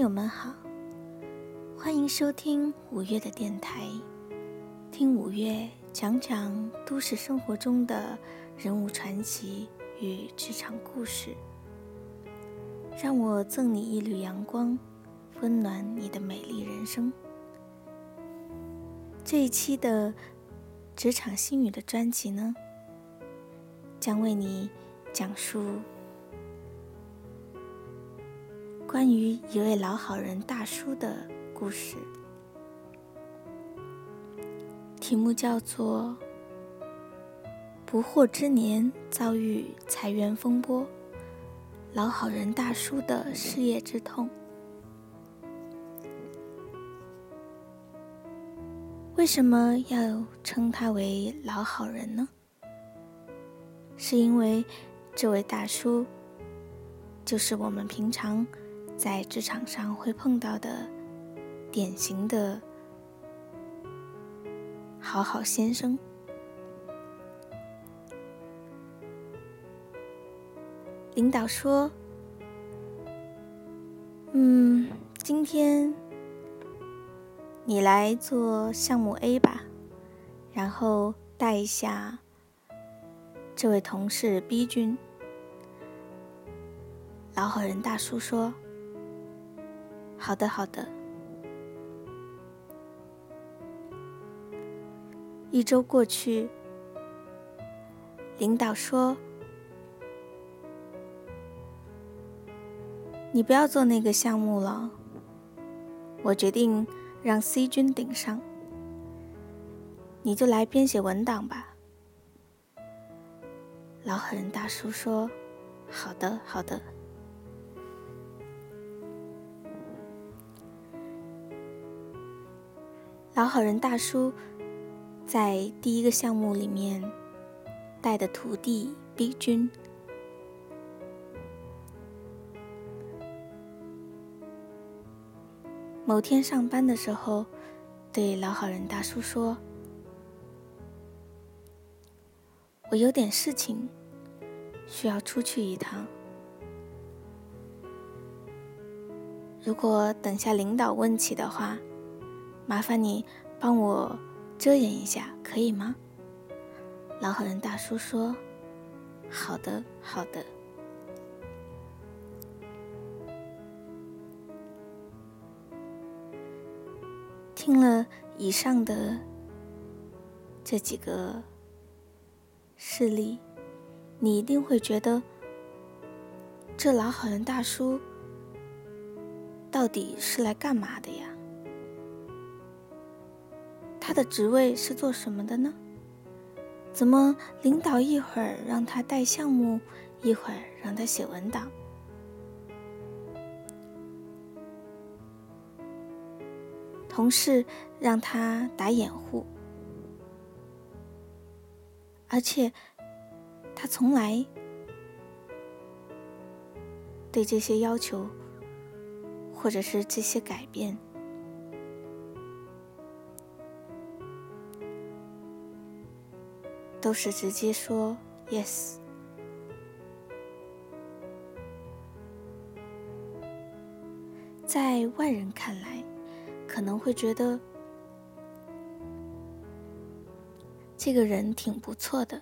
朋友们好，欢迎收听五月的电台，听五月讲讲都市生活中的人物传奇与职场故事。让我赠你一缕阳光，温暖你的美丽人生。这一期的职场心语的专辑呢，将为你讲述。关于一位老好人大叔的故事，题目叫做“不惑之年遭遇裁员风波，老好人大叔的失业之痛”。为什么要称他为老好人呢？是因为这位大叔就是我们平常。在职场上会碰到的典型的好好先生。领导说：“嗯，今天你来做项目 A 吧，然后带一下这位同事 B 君。”老好人大叔说。好的，好的。一周过去，领导说：“你不要做那个项目了，我决定让 C 君顶上，你就来编写文档吧。”老狠人大叔说：“好的，好的。”老好人大叔在第一个项目里面带的徒弟 B 君，某天上班的时候，对老好人大叔说：“我有点事情需要出去一趟，如果等下领导问起的话。”麻烦你帮我遮掩一下，可以吗？老好人大叔说：“好的，好的。”听了以上的这几个事例，你一定会觉得，这老好人大叔到底是来干嘛的呀？他的职位是做什么的呢？怎么领导一会儿让他带项目，一会儿让他写文档？同事让他打掩护，而且他从来对这些要求或者是这些改变。都是直接说 yes，在外人看来，可能会觉得这个人挺不错的，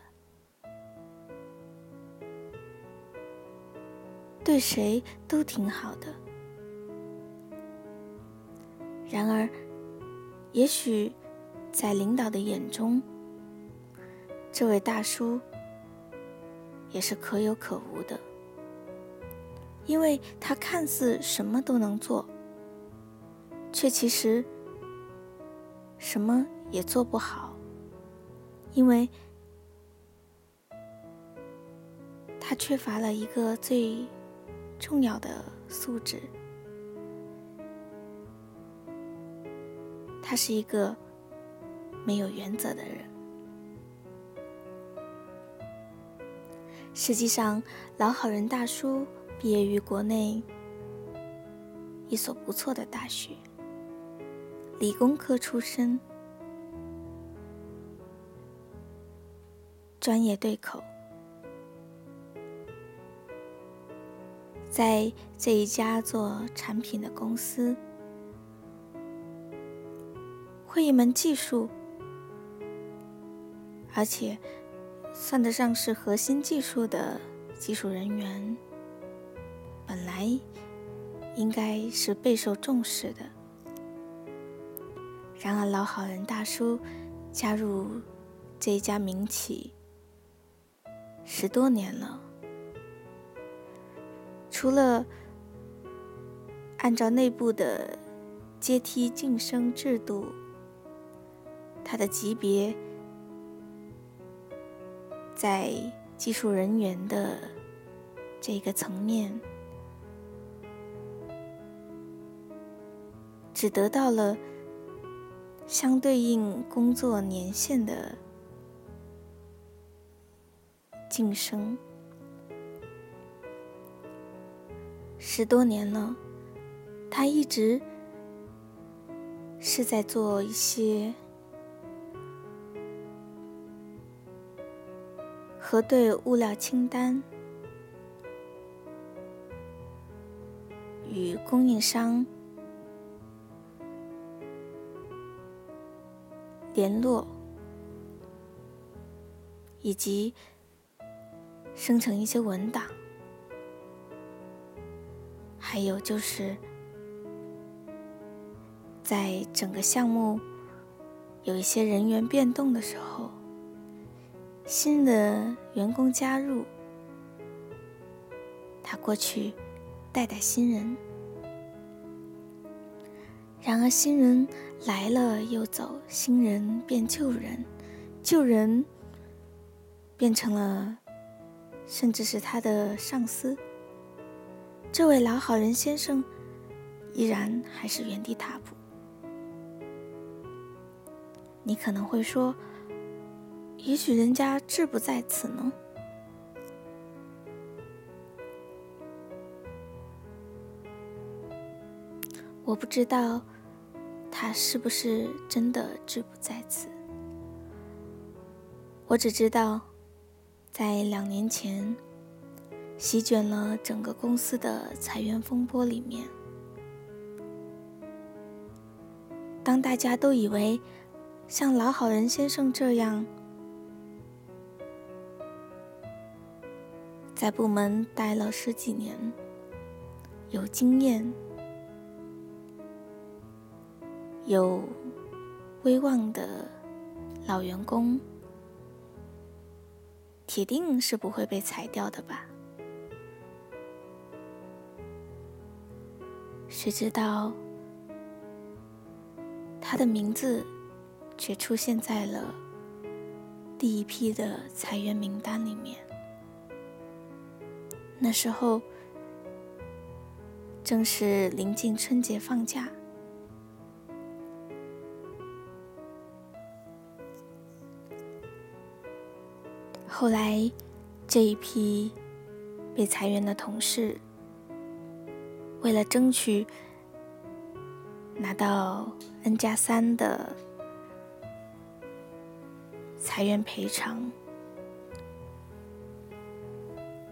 对谁都挺好的。然而，也许在领导的眼中，这位大叔也是可有可无的，因为他看似什么都能做，却其实什么也做不好，因为他缺乏了一个最重要的素质，他是一个没有原则的人。实际上，老好人大叔毕业于国内一所不错的大学，理工科出身，专业对口。在这一家做产品的公司，会一门技术，而且算得上是核心技术的技术人员，本来应该是备受重视的。然而，老好人大叔加入这一家民企十多年了。除了按照内部的阶梯晋升制度，他的级别在技术人员的这个层面，只得到了相对应工作年限的晋升。十多年了，他一直是在做一些核对物料清单、与供应商联络，以及生成一些文档。还有就是，在整个项目有一些人员变动的时候，新的员工加入，他过去带带新人。然而新人来了又走，新人变旧人，旧人变成了，甚至是他的上司。这位老好人先生依然还是原地踏步。你可能会说，也许人家志不在此呢。我不知道他是不是真的志不在此。我只知道，在两年前。席卷了整个公司的裁员风波里面，当大家都以为像老好人先生这样在部门待了十几年、有经验、有威望的老员工，铁定是不会被裁掉的吧？谁知道，他的名字却出现在了第一批的裁员名单里面。那时候正是临近春节放假，后来这一批被裁员的同事。为了争取拿到 N 加三的裁员赔偿，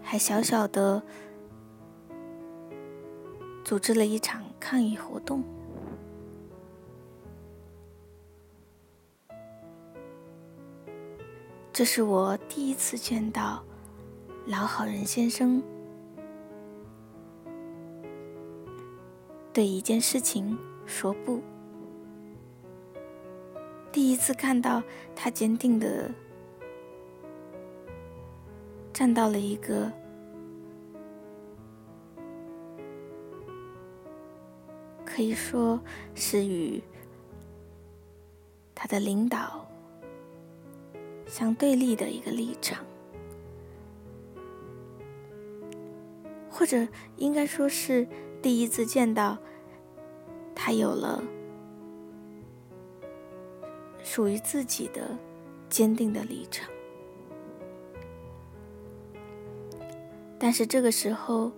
还小小的组织了一场抗议活动。这是我第一次见到老好人先生。对一件事情说不，第一次看到他坚定的站到了一个可以说是与他的领导相对立的一个立场，或者应该说是第一次见到。他有了属于自己的坚定的立场，但是这个时候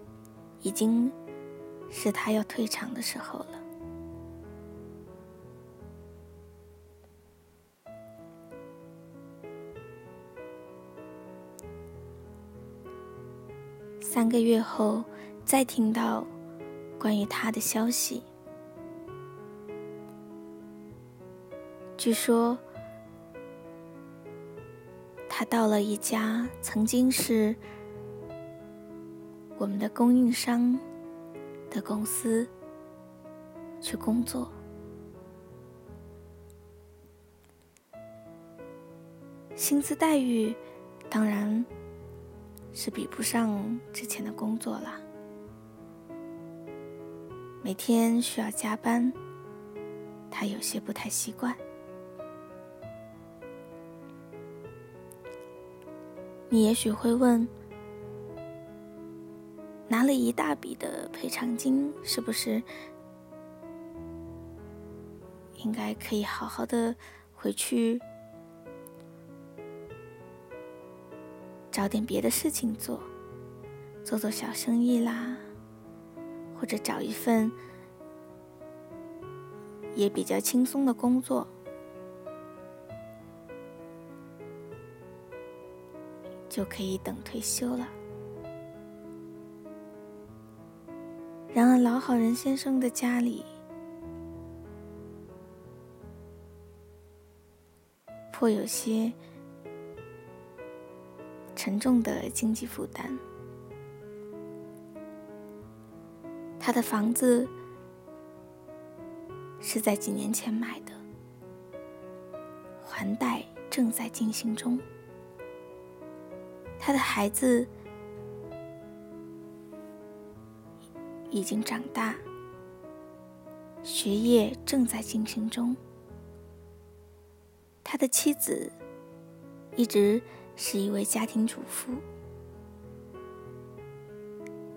已经是他要退场的时候了。三个月后，再听到关于他的消息。据说，他到了一家曾经是我们的供应商的公司去工作，薪资待遇当然是比不上之前的工作了，每天需要加班，他有些不太习惯。你也许会问：拿了一大笔的赔偿金，是不是应该可以好好的回去找点别的事情做，做做小生意啦，或者找一份也比较轻松的工作？就可以等退休了。老好人先生的家里颇有些沉重的经济负担。他的房子是在几年前买的，还贷正在进行中。他的孩子已经长大，学业正在进行中。他的妻子一直是一位家庭主妇，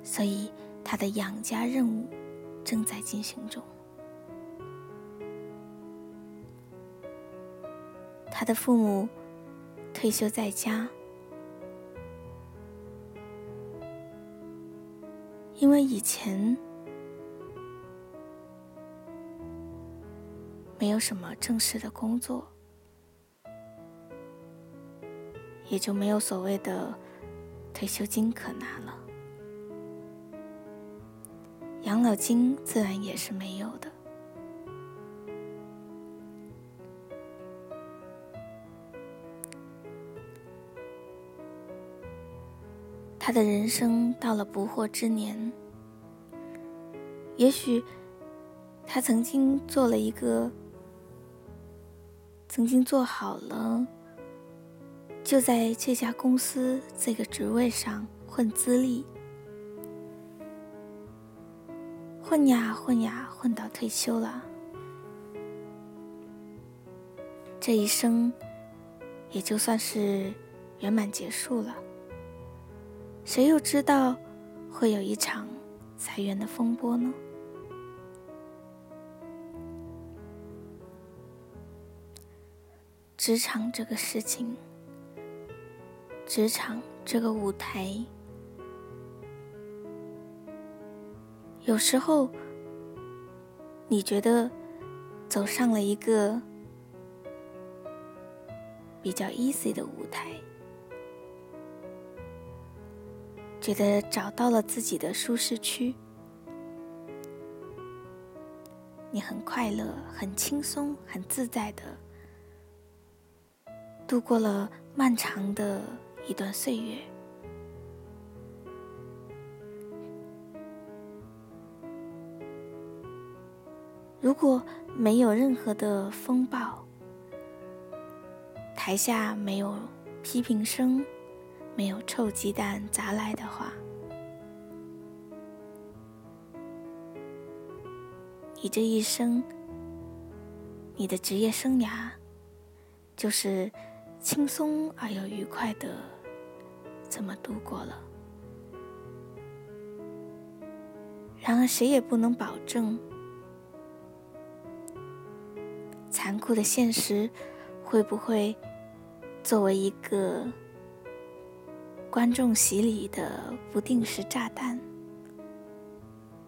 所以他的养家任务正在进行中。他的父母退休在家。因为以前没有什么正式的工作，也就没有所谓的退休金可拿了，养老金自然也是没有的。他的人生到了不惑之年，也许他曾经做了一个，曾经做好了，就在这家公司这个职位上混资历，混呀混呀混到退休了，这一生也就算是圆满结束了。谁又知道会有一场裁员的风波呢？职场这个事情，职场这个舞台，有时候你觉得走上了一个比较 easy 的舞台。觉得找到了自己的舒适区，你很快乐、很轻松、很自在的度过了漫长的一段岁月。如果没有任何的风暴，台下没有批评声。没有臭鸡蛋砸来的话，你这一生，你的职业生涯，就是轻松而又愉快的这么度过了。然而，谁也不能保证，残酷的现实会不会作为一个。观众席里的不定时炸弹，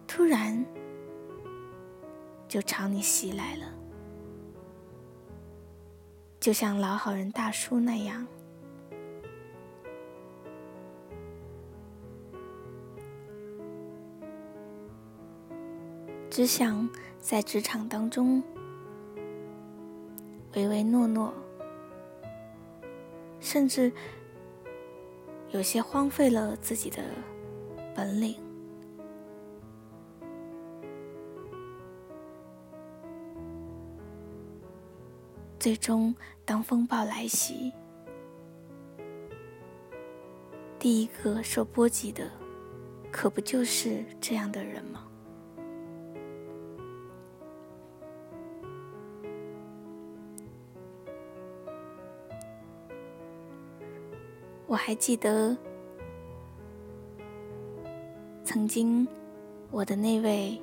突然就朝你袭来了，就像老好人大叔那样。只想在职场当中唯唯诺诺，甚至有些荒废了自己的本领。最终，当风暴来袭，第一个受波及的，可不就是这样的人吗？我还记得，曾经我的那位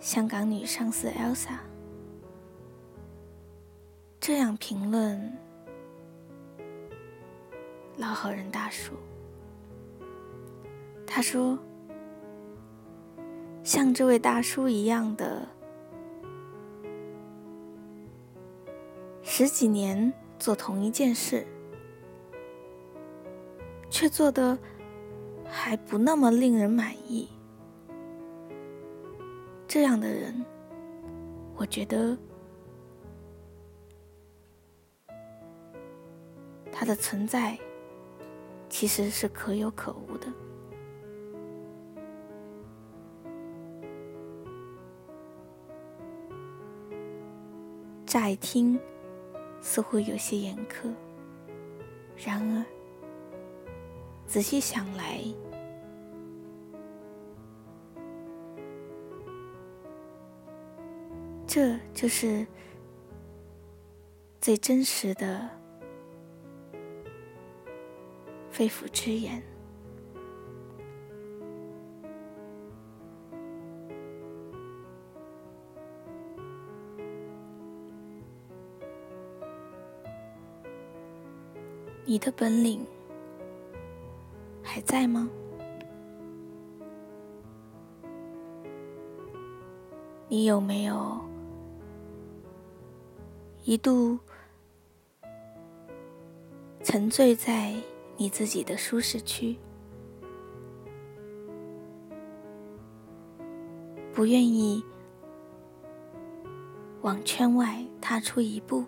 香港女上司 Elsa。这样评论老好人大叔，他说：“像这位大叔一样的，十几年做同一件事，却做的还不那么令人满意，这样的人，我觉得。”他的存在其实是可有可无的。乍一听似乎有些严苛，然而仔细想来，这就是最真实的。肺腑之言，你的本领还在吗？你有没有一度沉醉在？你自己的舒适区，不愿意往圈外踏出一步，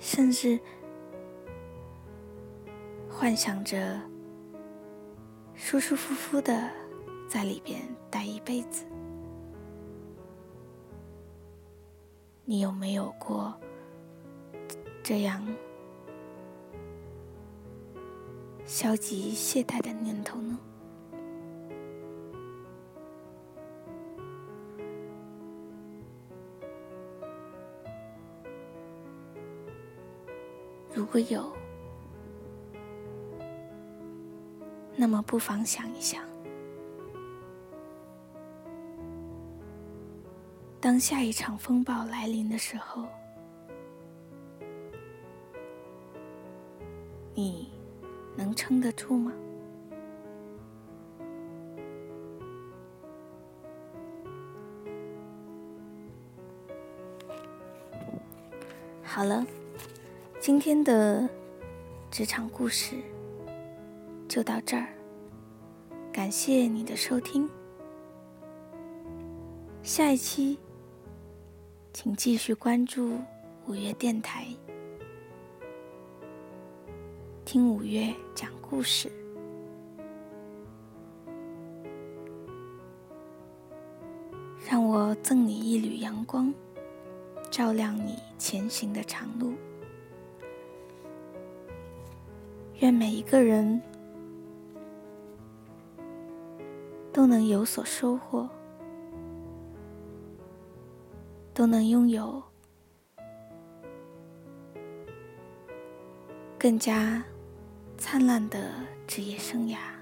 甚至幻想着舒舒服服的在里边待一辈子。你有没有过这样？消极懈怠的念头呢？如果有，那么不妨想一想：当下一场风暴来临的时候，你。能撑得住吗？好了，今天的职场故事就到这儿，感谢你的收听。下一期，请继续关注五月电台。听五月讲故事，让我赠你一缕阳光，照亮你前行的长路。愿每一个人都能有所收获，都能拥有更加。灿烂的职业生涯。